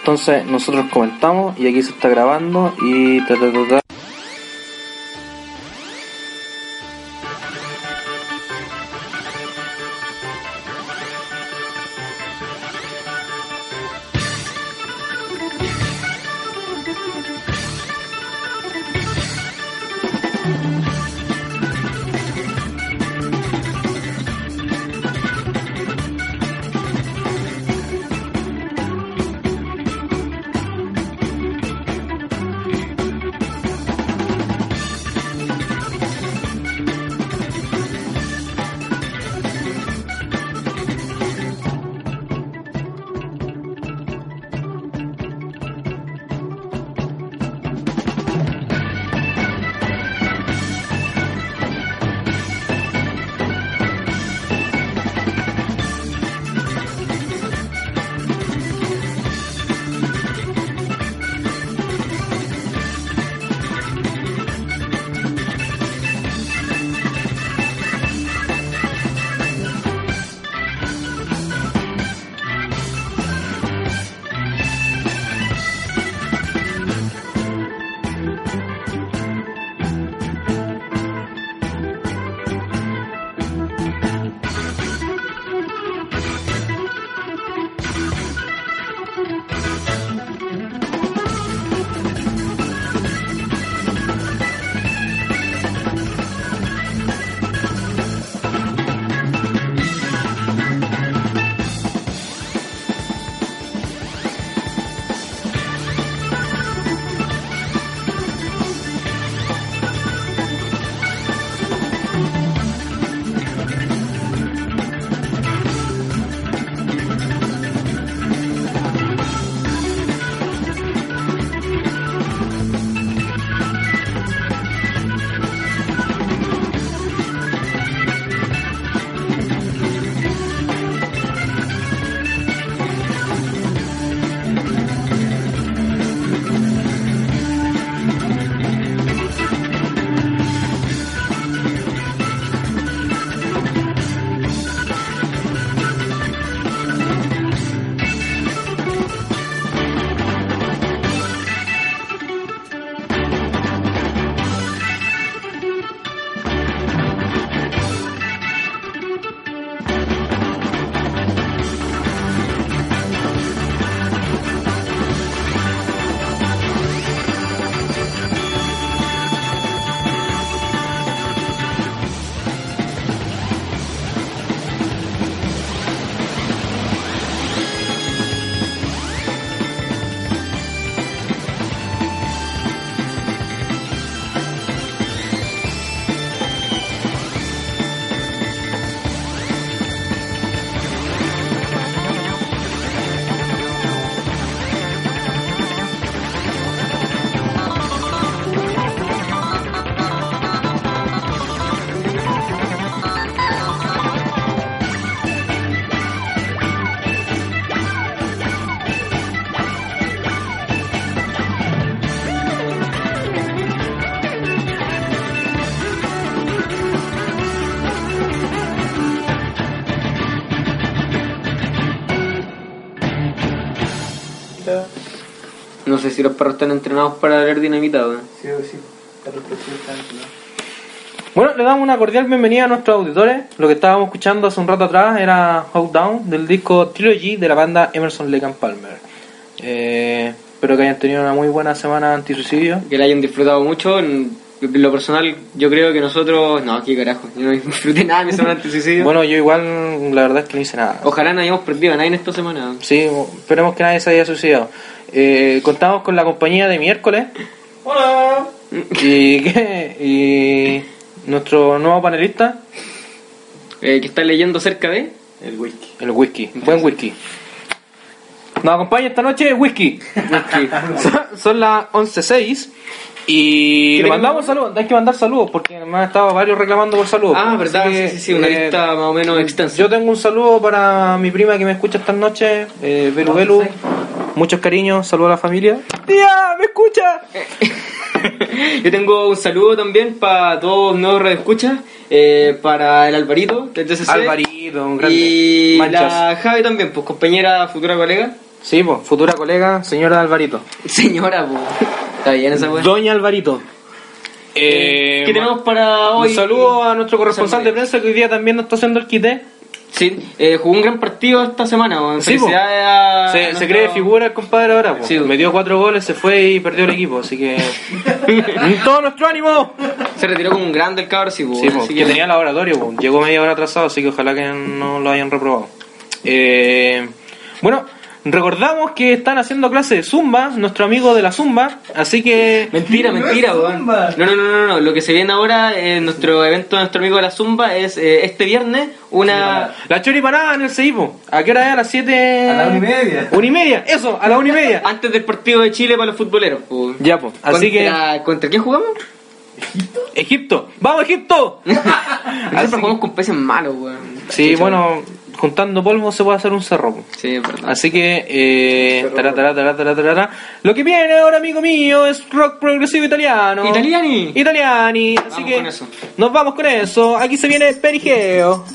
Entonces nosotros comentamos y aquí se está grabando y ta, ta, ta, ta. Sé si los perros están entrenados para leer dinamita, weón. Sí, sí. Bueno, le damos una cordial bienvenida a nuestros auditores. Lo que estábamos escuchando hace un rato atrás era How Down del disco Trilogy de la banda Emerson Lake and Palmer. Eh, espero que hayan tenido una muy buena semana anti-suicidio. que la hayan disfrutado mucho. En lo personal, yo creo que nosotros. No, qué carajo. Yo no disfruté nada de mi semana anti-suicidio. Bueno, yo igual, la verdad es que no hice nada. Ojalá no hayamos perdido a nadie en esta semana. Sí, esperemos que nadie se haya suicidado. Eh, contamos con la compañía de miércoles ¡Hola! y, ¿qué? y nuestro nuevo panelista, Eh, que está leyendo cerca de. El whisky. el whisky, buen whisky. Nos acompaña esta noche Whisky. son, son las 11.06 y ¿Qué le mandamos saludos. Hay que mandar saludos porque me han estado varios reclamando por saludos. Ah, verdad, que, sí, sí, sí, una eh, lista más o menos extensa. Yo tengo un saludo para mi prima que me escucha esta noche, eh, Belu Belu. Muchos cariños, saludos a la familia. ¡Tía, me escucha! Yo tengo un saludo también para todos los nuevos radioescuchas, eh, para el Alvarito del DCC. Alvarito, un grande. Y Manchas. la Javi también, pues compañera, futura colega. Sí, pues, futura colega, señora Alvarito. Señora, pues. Está bien esa weá. Doña Alvarito. Eh, ¿Qué tenemos para hoy? Un saludo a nuestro corresponsal de prensa que hoy día también nos está haciendo el quité. Sí, eh, jugó un gran partido esta semana. weón. Sí, a Se, se nuestro- cree figura el compadre ahora. Sí. Metió cuatro goles, se fue y perdió el equipo. Así que. ¡Todo nuestro ánimo! Se retiró como un grande el cabrón, sí, Sí, po, así que tenía laboratorio. po. Llegó media hora atrasado, así que ojalá que no lo hayan reprobado. Eh, bueno, recordamos que están haciendo clase de Zumba, nuestro amigo de la Zumba. Así que. Mentira, mentira, weón. No, no, no, no, no. Lo que se viene ahora en nuestro evento de nuestro amigo de la Zumba es eh, este viernes una. La choripanada en el CEIPO. ¿A qué hora es? A las 7. A la una y media. Una y media, eso, a la una y media. Antes del partido de Chile para los futboleros. Ya, pues. Así que. Contra- ¿Contra quién jugamos? Egipto. ¡Vamos, Egipto! Nosotros jugamos con peces malos, weón. Sí, Chucha. bueno, juntando polvo se puede hacer un cerro. Sí, es verdad. Así que, eh, tará, tará, tará, tará, tará. lo que viene ahora, amigo mío, es rock progresivo italiano. Italiani. Italiani. Así Vamos que con eso. nos vamos con eso. Aquí se viene Perigeo.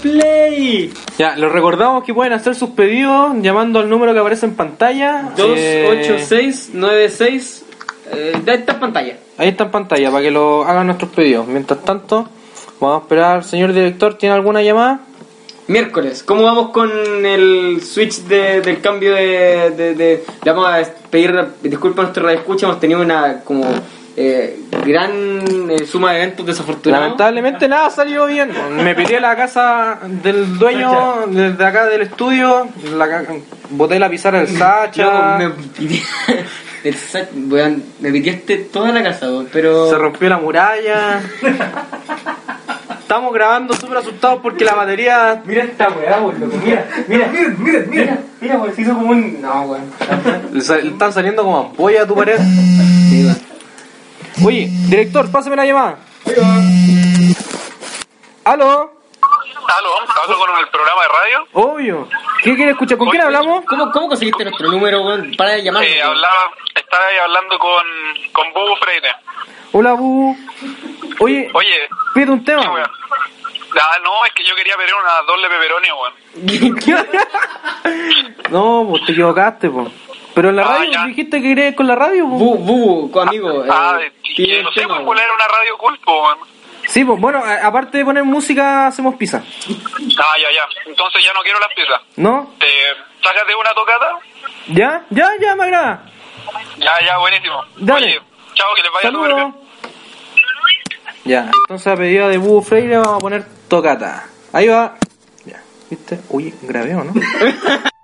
Play. Ya, les recordamos que pueden hacer sus pedidos llamando al número que aparece en pantalla. Eh, 28696. Eh, de esta pantalla. ahí está en pantalla para que lo hagan nuestros pedidos. Mientras tanto, vamos a esperar. Señor director, ¿tiene alguna llamada? Miércoles, ¿cómo vamos con el switch de- del cambio de, de, de- Le vamos a pedir disculpas a nuestro radio escucha, hemos tenido una como eh, gran eh, suma de eventos desafortunados. Lamentablemente nada salió bien. Me peleé la casa del dueño desde acá del estudio. La, boté la pizarra del Sacha. Loco, me, piti- el me pitiaste toda la casa, pero... Se rompió la muralla. Estamos grabando súper asustados porque la batería. Mira esta weá, loco, mira, mira, mira, mira, mira, mira, weón, se hizo como un... No, weón. están saliendo como ampollas a tu pared. Sí, weón. Oye, director, pásame la llamada. ¿Aló? Aló, hablo con el programa de radio. Obvio. ¿Qué quieres escuchar? ¿Con quién hablamos? ¿Cómo, ¿Cómo conseguiste nuestro número, weón? Para de llamarnos. Eh, hablaba, estaba ahí hablando con, con Bobo Freire. Hola, Bu. Oye, Oye, pide un ¿qué tema. weón? Ah, no, es que yo quería pedir una doble pepperoni, weón. no, pues te equivocaste, pues. Pero en la Ah, radio ya. dijiste que querías con la radio, pues. Bu, bu, co- amigo. eh, Ah, pide y el no sé, pues era una radio culpo, weón. Sí, pues bueno, aparte de poner música, hacemos pizza. Ah, ya, ya. Entonces ya no quiero las pizzas. ¿No? ¿Te sácate una tocata? ¿Ya? ¿Ya? ¿Ya? Me agrada. Ya, ya, buenísimo. Dale. Oye, chao, que les vaya súper Saludos. bien. Ya, entonces a pedido de Búho Freire vamos a poner tocata. Ahí va. Ya, ¿viste? Oye, grabé o no?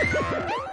Ha ha ha!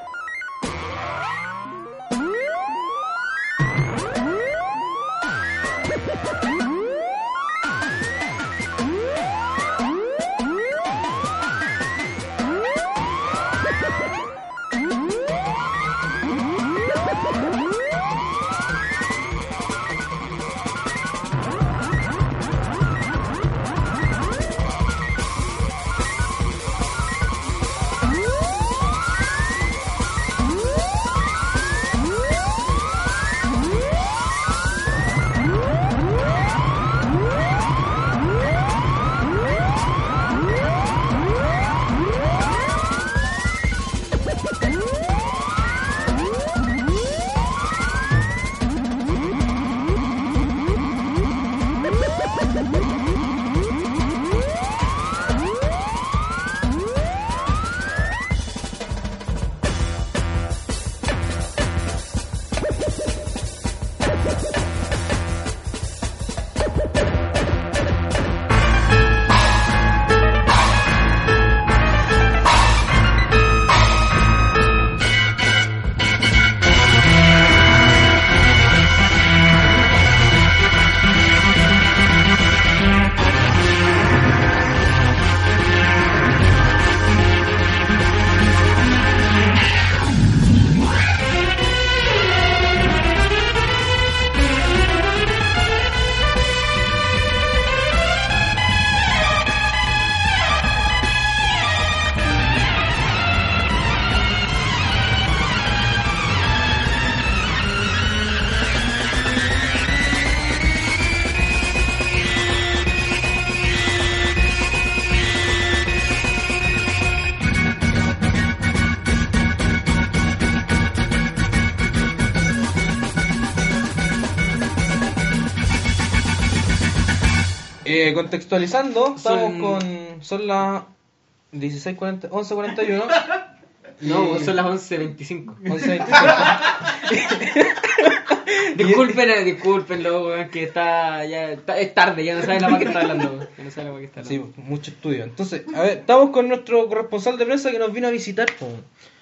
Eh, contextualizando, estamos Son- con. Son las 16.40, 11.41. No, son las 11.25. 11.25. Disculpen, eh, discúlpenlo, weón, que está ya es tarde, ya no sabe la más que está hablando. Ya no sabe la más que está Sí, hablando. mucho estudio. Entonces, a ver, estamos con nuestro corresponsal de prensa que nos vino a visitar. po.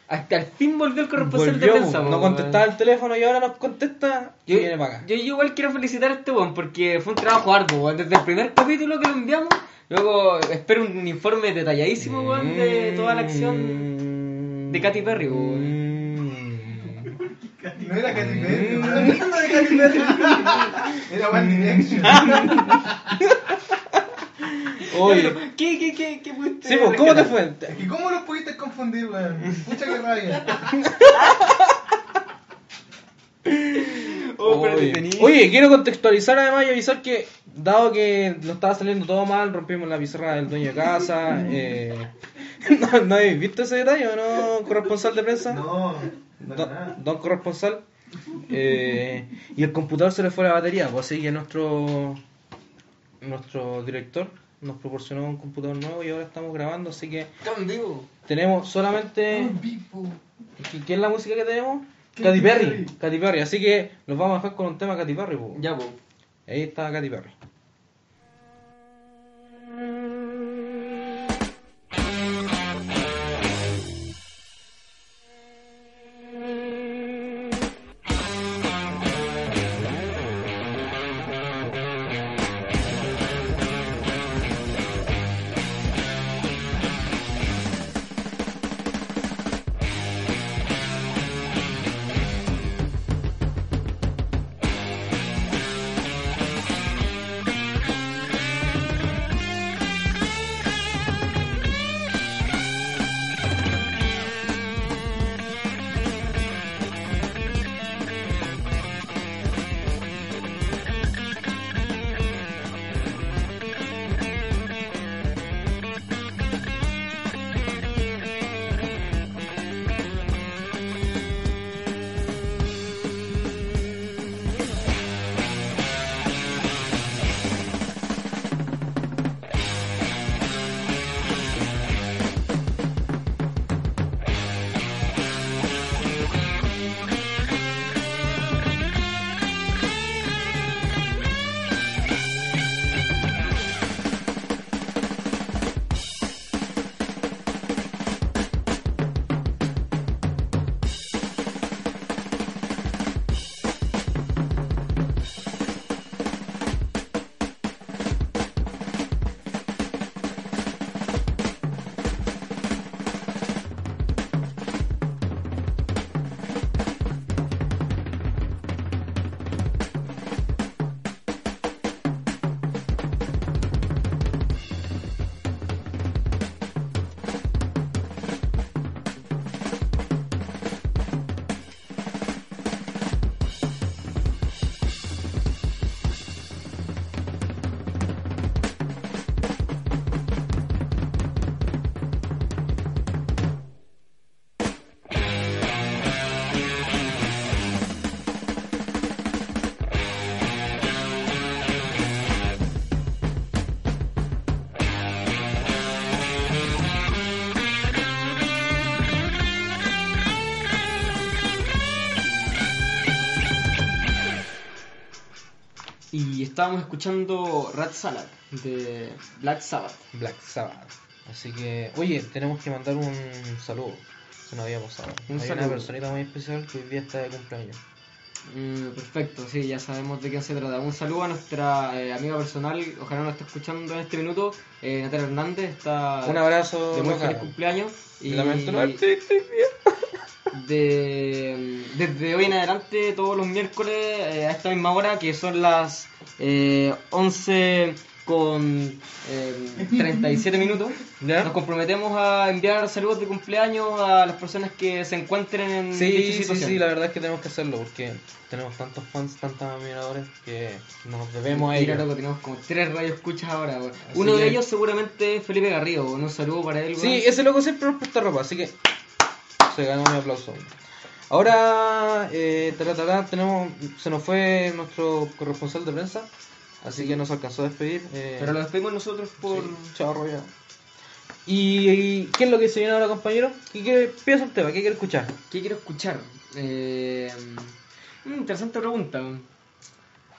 Hasta el fin volvió el corresponsal Volvió, de prensa. no contestaba el teléfono y ahora nos contesta y Yo, viene para acá. yo, yo igual quiero felicitar a este weón porque fue un trabajo arduo, weón. Desde el primer capítulo que lo enviamos, luego espero un informe detalladísimo, weón, de toda la acción de Katy Perry, weón. No era Katy Perry, weón. Hablando de Katy Perry. Era One Direction. Oye, ¿Qué, qué, qué, qué pudiste sí, pues, ¿cómo te fue? ¿Y cómo los pudiste confundir, weón? Pucha que rabia. Oh, pero Oye, quiero contextualizar además y avisar que, dado que nos estaba saliendo todo mal, rompimos la pizarra del dueño de casa. Eh, ¿no, ¿No habéis visto ese detalle o no, corresponsal de prensa? No, no Don, nada. don corresponsal. Eh, y el computador se le fue la batería, pues así que nuestro nuestro director nos proporcionó un computador nuevo y ahora estamos grabando, así que Estamos vivo. tenemos solamente. ¿qué, es la música que tenemos? Katy Perry. Katy Perry, así que nos vamos a dejar con un tema Katy Perry, pues. Ya, pues. Ahí está Katy Perry. Estábamos escuchando Rat Salad de Black Sabbath. Black Sabbath. Así que, oye, tenemos que mandar un saludo. Se nos había pasado. Un Hay saludo. una personita muy especial que hoy día está de cumpleaños. Mm, perfecto, sí, ya sabemos de qué se trata. Un saludo a nuestra eh, amiga personal, ojalá nos esté escuchando en este minuto, eh, Natalia Hernández, está Un abrazo. de muy feliz cumpleaños. Y día. de, desde hoy en adelante, todos los miércoles eh, a esta misma hora, que son las eh, 11 con eh, 37 minutos, ¿Ya? nos comprometemos a enviar saludos de cumpleaños a las personas que se encuentren en Sí, dicha sí, situación. sí, la verdad es que tenemos que hacerlo porque tenemos tantos fans, tantos admiradores que nos debemos a ellos. loco, tenemos como tres radioescuchas ahora. weón. Así Uno de ellos seguramente es Felipe Garrido. Un saludo para él. Sí, ese loco siempre nos presta ropa, así que se ganó mi aplauso. Ahora, eh, taratara, tenemos, se nos fue nuestro corresponsal de prensa, así que nos alcanzó a despedir. eh, Pero lo despedimos nosotros por. sí, chao, Roya. ¿Y, y qué es lo que se viene ahora, compañero? ¿Qué, qué piensa un tema? ¿Qué quiere escuchar? ¿Qué quiero escuchar? Eh, mm, interesante pregunta.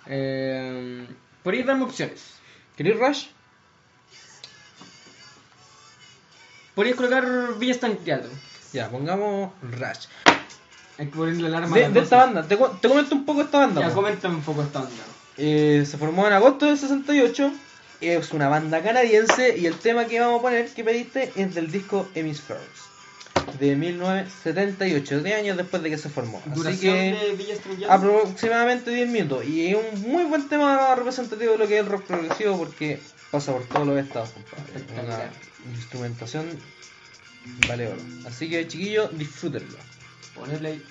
Eh, Podríais darme opciones. ¿Queréis Rush? Podríais colocar Villa Stan Teatro. Ya, pongamos Rush. Hay que ponerle la alarma. a De, de 12. esta banda, te, te comento un poco esta banda. Ya, po. coméntame un poco esta onda. Eh, se formó en agosto del 68. Es una banda canadiense y el tema que vamos a poner que pediste es del disco Hemispheres de 1978, de años después de que se formó. Así Duración que aproximadamente 10 minutos y es un muy buen tema representativo de lo que es el rock progresivo porque pasa por todos los estados, compadre. Una instrumentación vale oro. Así que chiquillos, disfrútenlo. Pone play.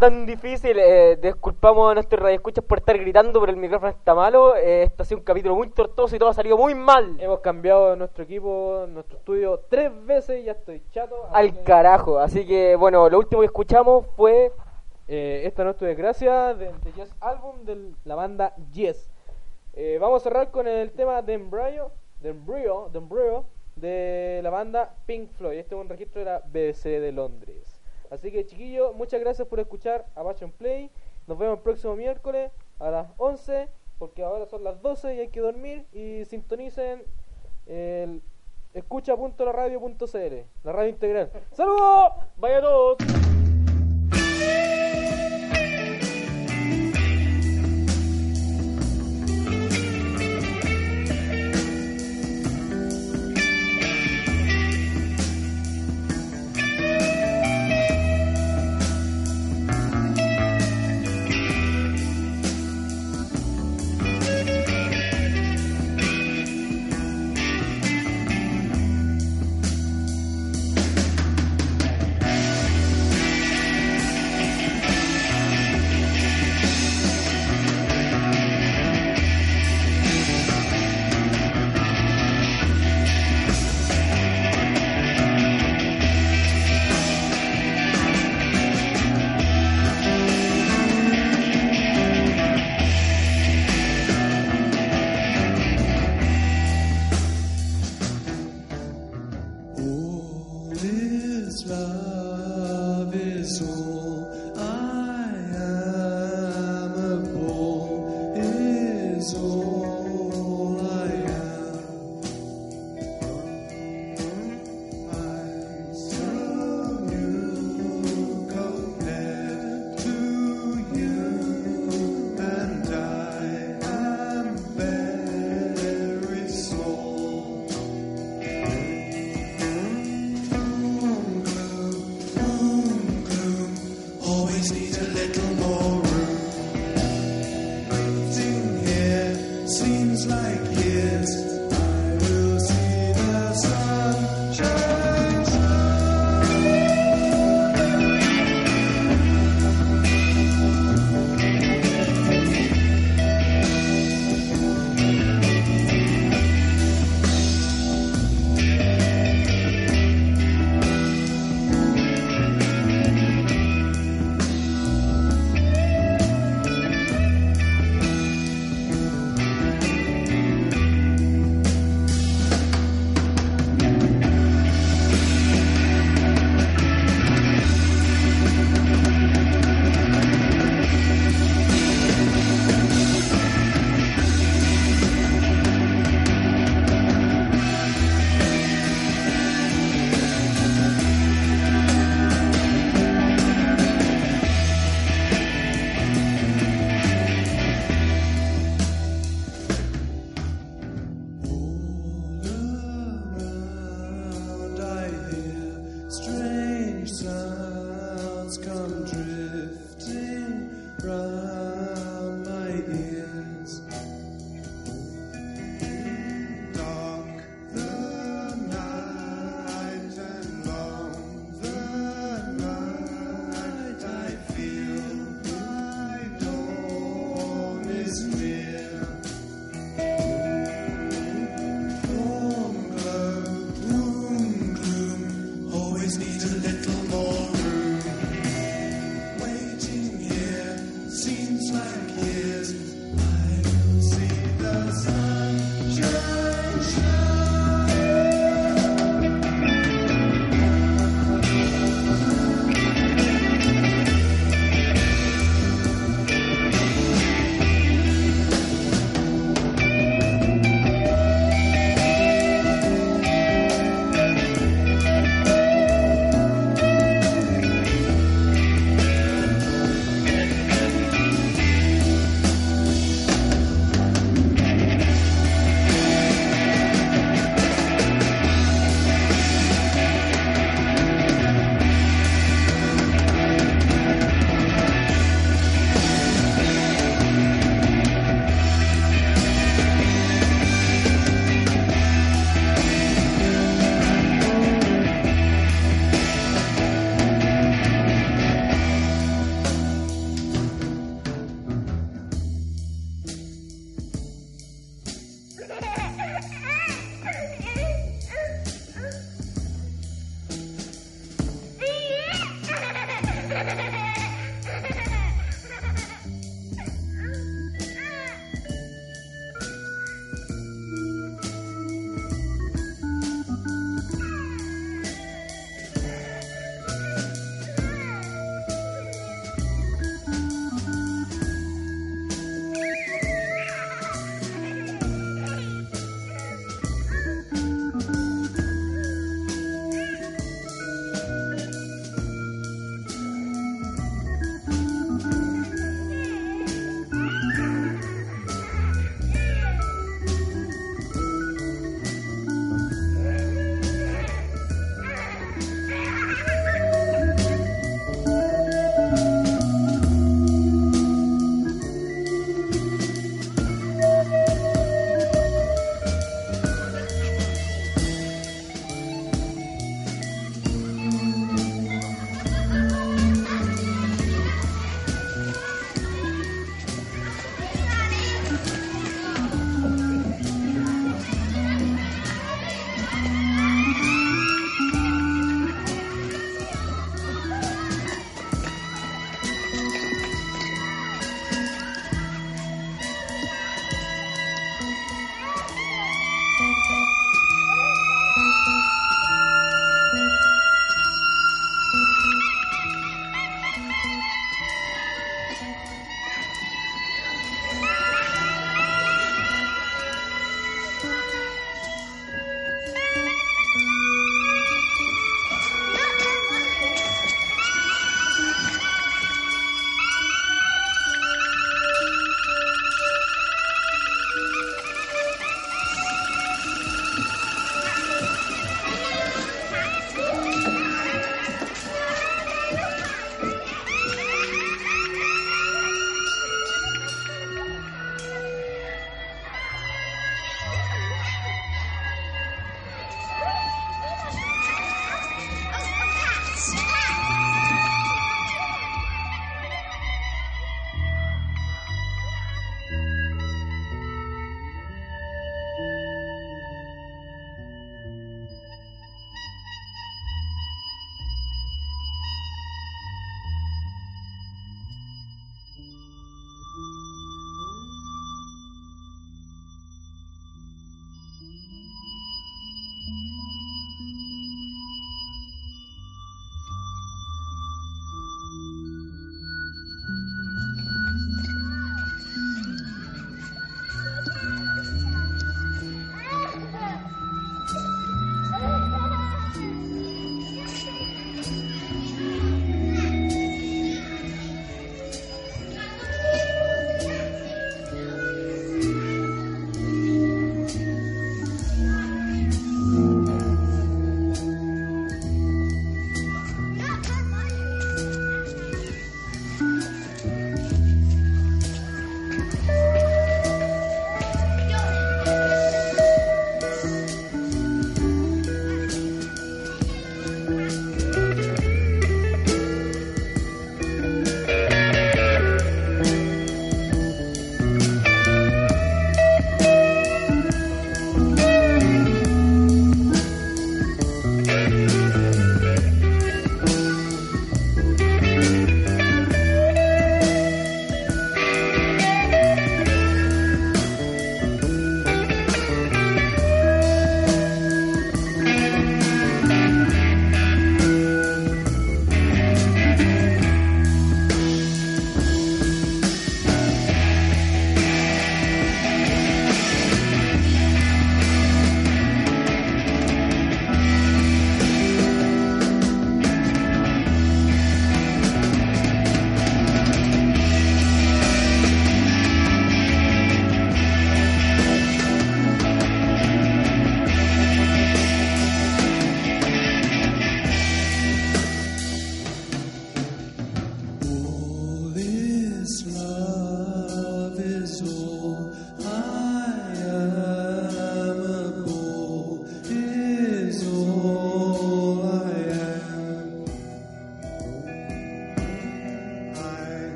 Tan difícil. Eh, disculpamos a nuestros radioescuchas por estar gritando, pero el micrófono está malo. Eh, esto ha sido un capítulo muy tortuoso y todo ha salido muy mal. Hemos cambiado nuestro equipo, nuestro estudio tres veces, ya estoy chato. Al que, carajo. Así que, bueno, lo último que escuchamos fue. eh, esta no es tu desgracia de, de Yes Album de la banda Yes. Eh, vamos a cerrar con el tema de Embryo, de Embryo, de Embryo, de la banda Pink Floyd. Este es un registro de la BBC de Londres. Así que chiquillos, muchas gracias por escuchar a Passion Play. Nos vemos el próximo miércoles a las 11, porque ahora son las 12 y hay que dormir. Y sintonicen el escucha.laradio.cl, la radio integral. ¡Saludos! ¡Vaya a todos!